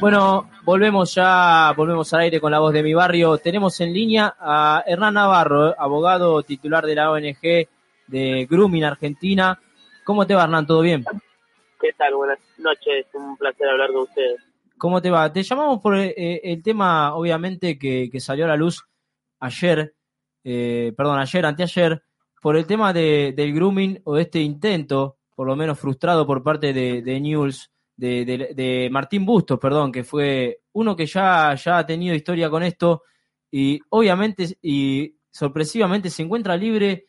Bueno, volvemos ya, volvemos al aire con la voz de mi barrio. Tenemos en línea a Hernán Navarro, abogado titular de la ONG de Grooming Argentina. ¿Cómo te va, Hernán? ¿Todo bien? ¿Qué tal? Buenas noches, un placer hablar con ustedes. ¿Cómo te va? Te llamamos por eh, el tema, obviamente, que, salió a la luz ayer, eh, perdón, ayer, anteayer, por el tema de, del grooming o este intento, por lo menos frustrado por parte de, de News, de, Martín Bustos, perdón, que fue uno que ya, ya ha tenido historia con esto y obviamente y sorpresivamente se encuentra libre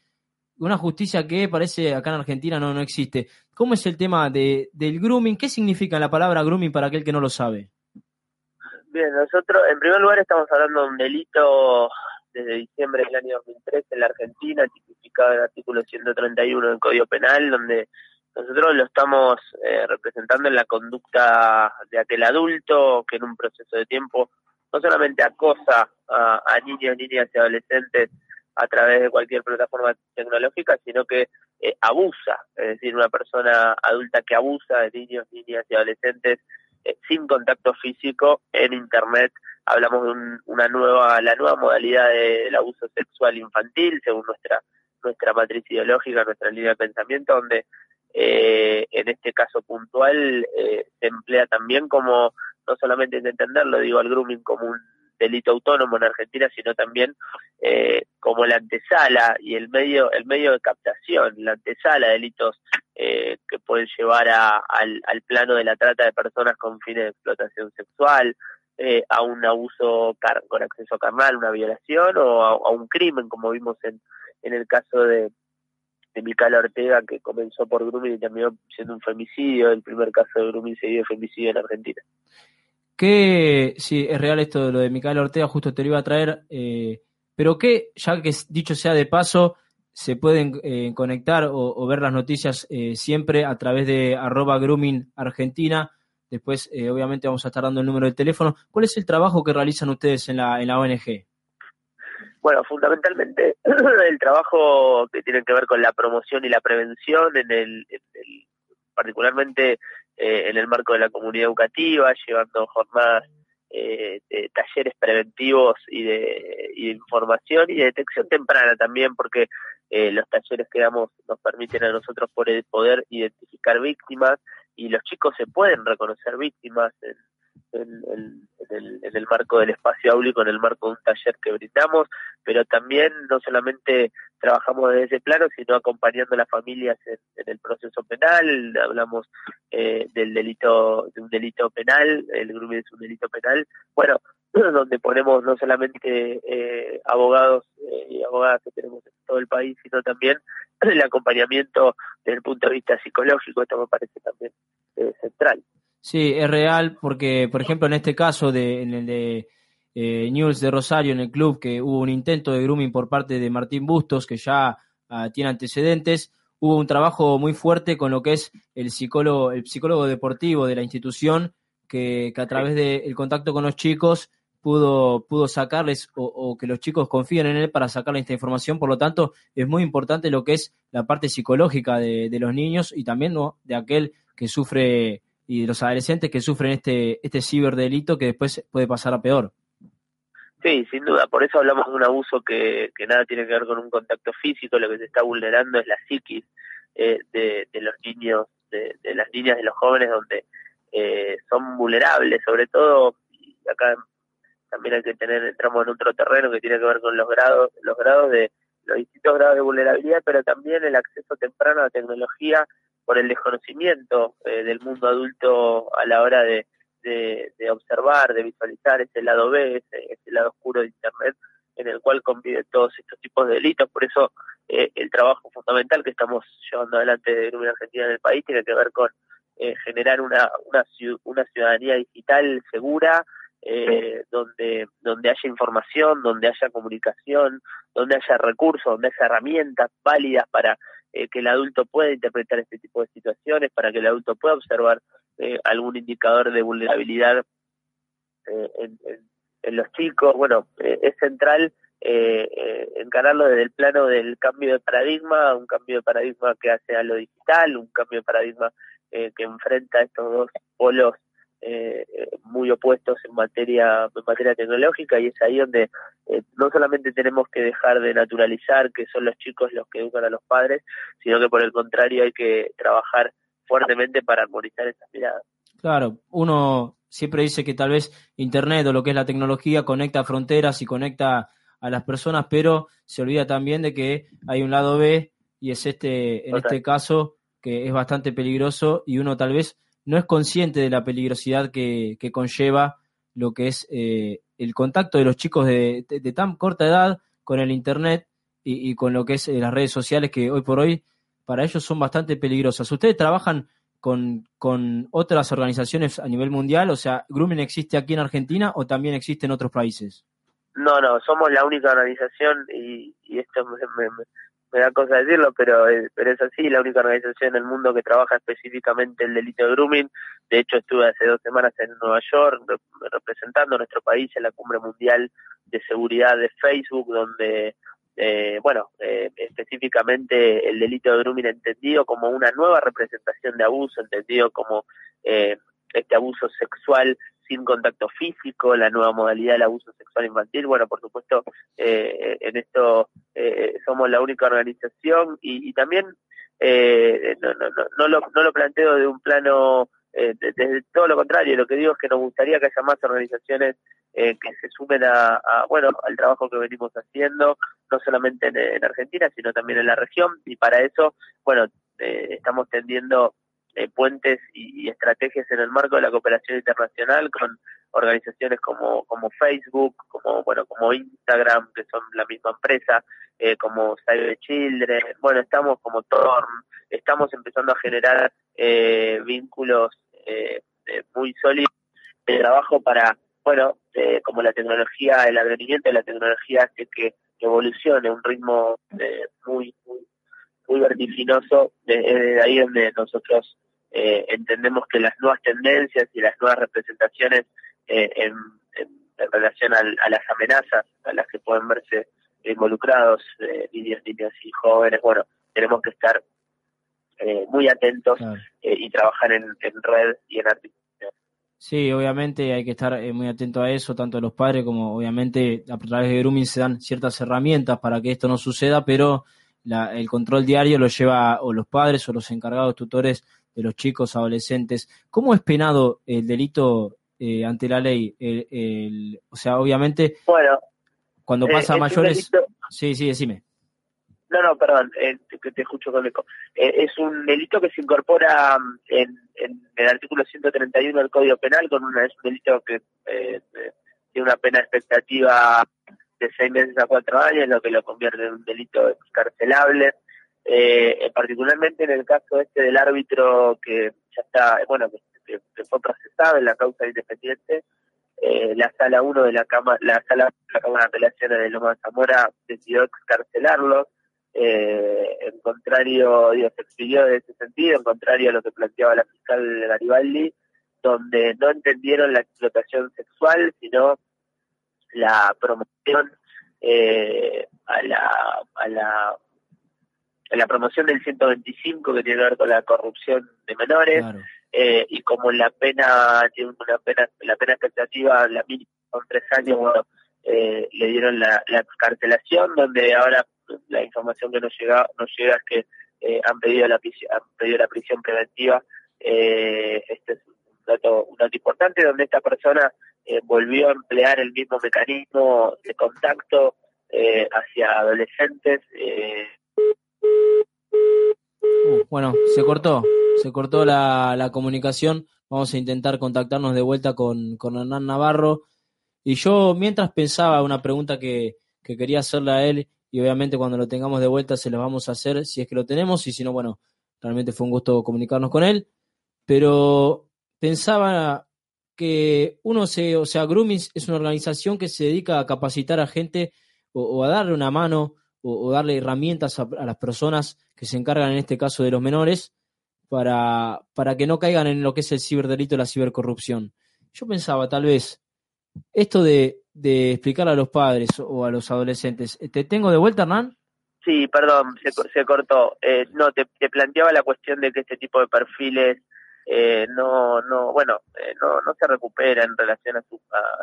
una justicia que parece acá en Argentina no, no existe. ¿Cómo es el tema de, del grooming? ¿Qué significa la palabra grooming para aquel que no lo sabe? Bien, nosotros en primer lugar estamos hablando de un delito desde diciembre del año 2003 en la Argentina, tipificado en el artículo 131 del Código Penal, donde nosotros lo estamos eh, representando en la conducta de aquel adulto que en un proceso de tiempo no solamente acosa a, niños, niñas y adolescentes a través de cualquier plataforma tecnológica, sino que eh, abusa, es decir, una persona adulta que abusa de niños, niñas y adolescentes eh, sin contacto físico en Internet. Hablamos de una nueva, la nueva modalidad del abuso sexual infantil, según nuestra nuestra matriz ideológica, nuestra línea de pensamiento, donde eh, en este caso puntual eh, se emplea también como, no solamente de entenderlo, digo al grooming como un delito autónomo en Argentina, sino también eh, como la antesala y el medio, el medio de captación, la antesala de delitos eh, que pueden llevar a, al, plano de la trata de personas con fines de explotación sexual, eh, a un abuso con acceso carnal, una violación o a, a, un crimen, como vimos en, en el caso de, de Micaela Ortega, que comenzó por grooming y terminó siendo un femicidio, el primer caso de grooming seguido de femicidio en Argentina. Que, sí, es real esto de lo de Micaela Ortega, justo te lo iba a traer, eh, pero que, ya que dicho sea de paso, se pueden eh, conectar o, ver las noticias eh, siempre a través de arroba grooming argentina. Después, obviamente, vamos a estar dando el número de teléfono. ¿Cuál es el trabajo que realizan ustedes en la, en la ONG? Bueno, fundamentalmente el trabajo que tiene que ver con la promoción y la prevención, en el, particularmente eh, en el marco de la comunidad educativa, llevando jornadas eh, de talleres preventivos y de, información y de detección temprana también, porque eh, los talleres que damos nos permiten a nosotros poder, poder identificar víctimas y los chicos se pueden reconocer víctimas en, en, el, marco del espacio áulico, en el marco de un taller que brindamos, pero también no solamente trabajamos desde ese plano, sino acompañando a las familias en, el proceso penal, hablamos eh, del delito, de un delito penal, el grooming es un delito penal, bueno, donde ponemos no solamente eh, abogados eh, y abogadas que tenemos en todo el país, sino también el acompañamiento desde el punto de vista psicológico, esto me parece también central. Sí, es real porque, por ejemplo, en este caso de, en el de eh, News de Rosario, en el club, que hubo un intento de grooming por parte de Martín Bustos, que ya ah, tiene antecedentes, hubo un trabajo muy fuerte con lo que es el psicólogo, el psicólogo deportivo de la institución, que, a través del contacto con los chicos pudo, pudo sacarles o, que los chicos confíen en él para sacarle esta información. Por lo tanto, es muy importante lo que es la parte psicológica de, de los niños y también ¿no? de aquel que sufre y de los adolescentes que sufren este, este ciberdelito que después puede pasar a peor. Sí, sin duda, por eso hablamos de un abuso que, que nada tiene que ver con un contacto físico, lo que se está vulnerando es la psiquis eh, de, de, los niños, de, de, las niñas, de los jóvenes, donde eh, son vulnerables, sobre todo, y acá también hay que tener, entramos en otro terreno que tiene que ver con los grados, los grados de, los distintos grados de vulnerabilidad, pero también el acceso temprano a la tecnología por el desconocimiento eh, del mundo adulto a la hora de, de, observar, de visualizar ese lado B, ese, ese, lado oscuro de Internet, en el cual conviven todos estos tipos de delitos. Por eso eh, el trabajo fundamental que estamos llevando adelante de Grupo Argentina en el país tiene que ver con generar una, una, una ciudadanía digital segura, eh, donde, donde haya información, donde haya comunicación, donde haya recursos, donde haya herramientas válidas para eh, que el adulto pueda interpretar este tipo de situaciones, para que el adulto pueda observar eh, algún indicador de vulnerabilidad en, en, los chicos. Bueno, es central encararlo desde el plano del cambio de paradigma, un cambio de paradigma que hace a lo digital, un cambio de paradigma que enfrenta estos dos polos eh, muy opuestos en materia en materia tecnológica y es ahí donde eh, no solamente tenemos que dejar de naturalizar que son los chicos los que educan a los padres, sino que por el contrario hay que trabajar fuertemente para armonizar esas miradas. Claro, uno siempre dice que tal vez Internet o lo que es la tecnología conecta fronteras y conecta a las personas, pero se olvida también de que hay un lado B y es este, en este caso, que es bastante peligroso y uno tal vez no es consciente de la peligrosidad que, conlleva lo que es eh, el contacto de los chicos de, tan corta edad con el Internet y, con lo que es eh, las redes sociales que hoy por hoy para ellos son bastante peligrosas. ¿Ustedes trabajan con, con otras organizaciones a nivel mundial? O sea, ¿Grooming existe aquí en Argentina o también existe en otros países? No, no, somos la única organización y, esto me, me da cosa decirlo, pero, eh, pero es así, la única organización en el mundo que trabaja específicamente el delito de grooming. De hecho, estuve hace dos semanas en Nueva York representando a nuestro país en la Cumbre Mundial de Seguridad de Facebook, donde, eh, bueno, eh, específicamente el delito de grooming entendido como una nueva representación de abuso, entendido como este abuso sexual sin contacto físico, la nueva modalidad del abuso sexual infantil. Bueno, por supuesto, eh, en esto eh, somos la única organización y, también eh, no, no, no, lo, no lo planteo de un plano, desde todo lo contrario, lo que digo es que nos gustaría que haya más organizaciones que se sumen a, bueno al trabajo que venimos haciendo, no solamente en, en Argentina, sino también en la región y para eso, bueno, estamos tendiendo eh, puentes y, estrategias en el marco de la cooperación internacional con organizaciones como, como Facebook, como bueno como Instagram, que son la misma empresa, eh, como the Children, bueno, estamos como Torn, estamos empezando a generar eh, vínculos muy sólidos de trabajo para, bueno, como la tecnología, el advenimiento de la tecnología hace que evolucione a un ritmo muy, muy muy vertiginoso, de, ahí donde nosotros eh, entendemos que las nuevas tendencias y las nuevas representaciones eh, en, relación a las amenazas a las que pueden verse involucrados eh, niños, niñas y jóvenes, bueno, tenemos que estar eh, muy atentos y trabajar en, red y en articulación. Sí, obviamente hay que estar muy atento a eso, tanto los padres como obviamente a través de grooming se dan ciertas herramientas para que esto no suceda, pero el control diario lo lleva o los padres o los encargados tutores de los chicos adolescentes. ¿Cómo es penado el delito eh, ante la ley? El, o sea, obviamente, bueno, cuando eh, pasa a mayores... Sí, sí, decime. No, no, perdón, eh, te, te, escucho con eco. es un delito que se incorpora mm, en, el artículo 131 del Código Penal, con una, es un delito que tiene una pena expectativa de seis meses a cuatro años, lo que lo convierte en un delito excarcelable. Eh, particularmente en el caso este del árbitro que ya está, bueno, que, fue procesado en la causa independiente, eh, la sala 1 de la Cámara, la sala de la Cámara de Apelaciones de Loma Zamora decidió excarcelarlo, eh, en contrario, digo, se expidió de ese sentido, en contrario a lo que planteaba la fiscal Garibaldi, donde no entendieron la explotación sexual, sino la promoción eh, a la, a la la promoción del 125 que tiene que ver con la corrupción de menores eh, y como la pena tiene una pena la pena expectativa la mínima son tres años bueno eh, le dieron la, la excarcelación donde ahora la información que nos llega nos llega es que eh, han pedido la han pedido la prisión preventiva este es un dato un dato importante donde esta persona volvió a emplear el mismo mecanismo de contacto hacia adolescentes Uh, bueno, se cortó, se cortó la, comunicación. Vamos a intentar contactarnos de vuelta con, con Hernán Navarro. Y yo mientras pensaba una pregunta que, que quería hacerle a él y obviamente cuando lo tengamos de vuelta se lo vamos a hacer si es que lo tenemos y si no, bueno, realmente fue un gusto comunicarnos con él. pero pensaba que uno se, o sea, Grooming es una organización que se dedica a capacitar a gente o, a darle una mano o, darle herramientas a, las personas que se encargan en este caso de los menores para, para que no caigan en lo que es el ciberdelito la cibercorrupción. Yo pensaba, tal vez, esto de, de explicar a los padres o a los adolescentes, ¿te tengo de vuelta, Hernán? Sí, perdón, se, se cortó. Eh, no, te, te planteaba la cuestión de que este tipo de perfiles eh, no, no, bueno, eh, no, no se recupera en relación a su,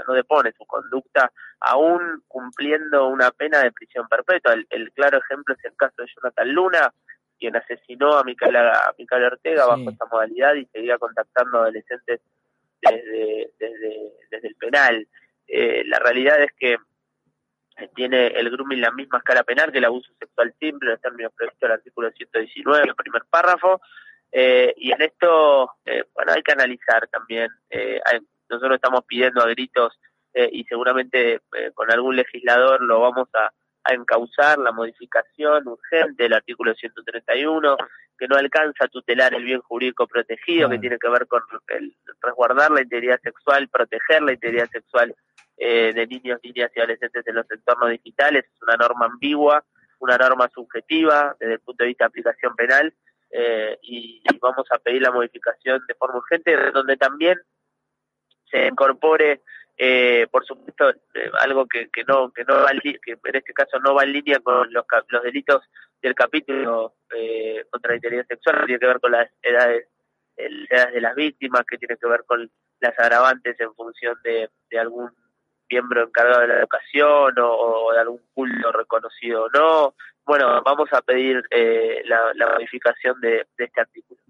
no depone su conducta, aún cumpliendo una pena de prisión perpetua. El, claro ejemplo es el caso de Jonathan Luna, quien asesinó a Micaela, a Ortega bajo esta modalidad y seguía contactando adolescentes desde, desde, desde el penal. Eh, la realidad es que tiene el grooming la misma escala penal que el abuso sexual simple en el término previsto del artículo 119, el primer párrafo, eh, y en esto, eh, bueno, hay que analizar también. Eh, nosotros estamos pidiendo a gritos y seguramente con algún legislador lo vamos a, a encauzar la modificación urgente del artículo 131 que no alcanza a tutelar el bien jurídico protegido, que tiene que ver con el, resguardar la integridad sexual, proteger la integridad sexual de niños, niñas y adolescentes en los entornos digitales. Es una norma ambigua, una norma subjetiva desde el punto de vista de aplicación penal eh, y, vamos a pedir la modificación de forma urgente, donde también se incorpore, eh, por supuesto, eh, algo que, que no que no va que en este caso no va en línea con los, los delitos del capítulo eh, contra la integridad sexual, que tiene que ver con las edades, edades de las víctimas, que tiene que ver con las agravantes en función de, de algún miembro encargado de la educación o, de algún culto reconocido o no. Bueno, vamos a pedir eh, la, modificación de, este artículo.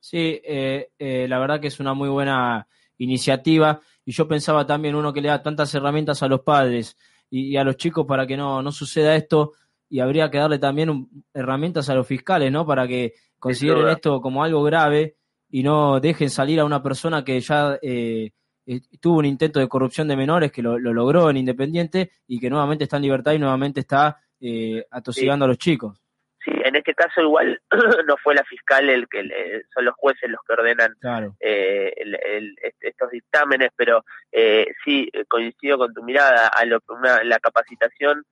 Sí, eh, eh, la verdad que es una muy buena iniciativa y yo pensaba también uno que le da tantas herramientas a los padres y, a los chicos para que no, no suceda esto y habría que darle también herramientas a los fiscales, ¿no? Para que consideren esto como algo grave y no dejen salir a una persona que ya eh, eh, tuvo un intento de corrupción de menores que lo, logró en Independiente y que nuevamente está en libertad y nuevamente está eh, atosigando a los chicos. Sí, en este caso igual no fue la fiscal el que son los jueces los que ordenan eh, estos dictámenes, pero eh, sí coincido con tu mirada a lo, la capacitación.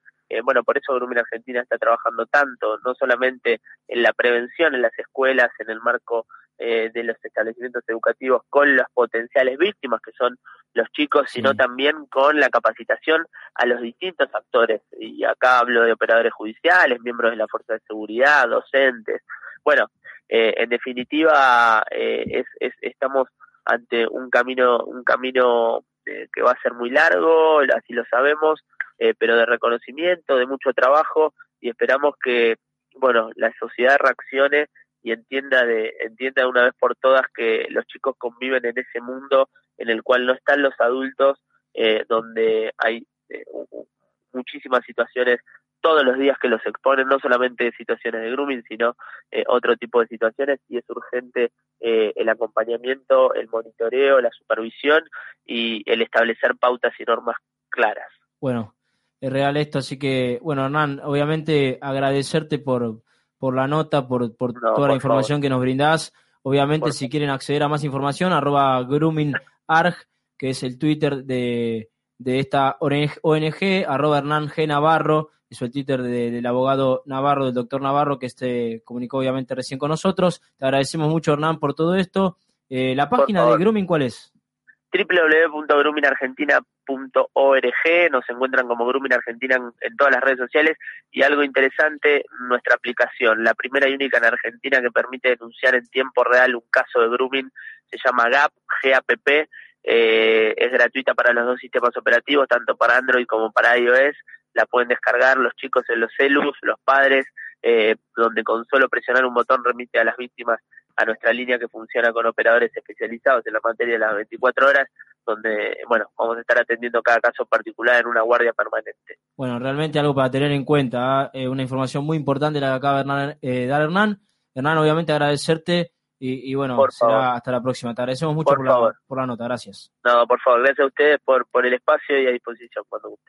bueno, por eso Grumen Argentina está trabajando tanto, no solamente en la prevención en las escuelas, en el marco eh, de los establecimientos educativos con las potenciales víctimas, que son los chicos, sino también con la capacitación a los distintos actores. Y acá hablo de operadores judiciales, miembros de la Fuerza de Seguridad, docentes. Bueno, eh, en definitiva, eh, es, estamos ante un camino, un camino que va a ser muy largo, así lo sabemos, pero de reconocimiento, de mucho trabajo, y esperamos que, bueno, la sociedad reaccione y entienda de entienda una vez por todas que los chicos conviven en ese mundo en el cual no están los adultos eh, donde hay eh, muchísimas situaciones todos los días que los exponen no solamente situaciones de grooming sino eh, otro tipo de situaciones y es urgente el acompañamiento el monitoreo la supervisión y el establecer pautas y normas claras. Bueno es real esto así que bueno Hernán obviamente agradecerte por por la nota, por, por toda la información que nos brindás. Obviamente, si quieren acceder a más información, arroba groomingarg, que es el Twitter de, de esta ONG, arroba Hernán G. Navarro, es el Twitter del abogado Navarro, del doctor Navarro, que este comunicó obviamente recién con nosotros. Te agradecemos mucho, Hernán, por todo esto. Eh, ¿La página de Grooming cuál es? www.groomingargentina.org, nos encuentran como Grooming Argentina en, todas las redes sociales y algo interesante, nuestra aplicación, la primera y única en Argentina que permite denunciar en tiempo real un caso de grooming, se llama GAP, GAPP, eh, es gratuita para los dos sistemas operativos, tanto para Android como para iOS, la pueden descargar los chicos en los celus, los padres, eh, donde con solo presionar un botón remite a las víctimas a nuestra línea que funciona con operadores especializados en la materia de las 24 horas, donde, bueno, vamos a estar atendiendo cada caso particular en una guardia permanente. Bueno, realmente algo para tener en cuenta, ¿ah? eh, una información muy importante la que acaba de eh, dar Hernán. Hernán, obviamente agradecerte y, bueno, será hasta la próxima. Te agradecemos mucho por, la, por, la, nota, gracias. No, por favor, gracias a ustedes por, por el espacio y a disposición cuando guste.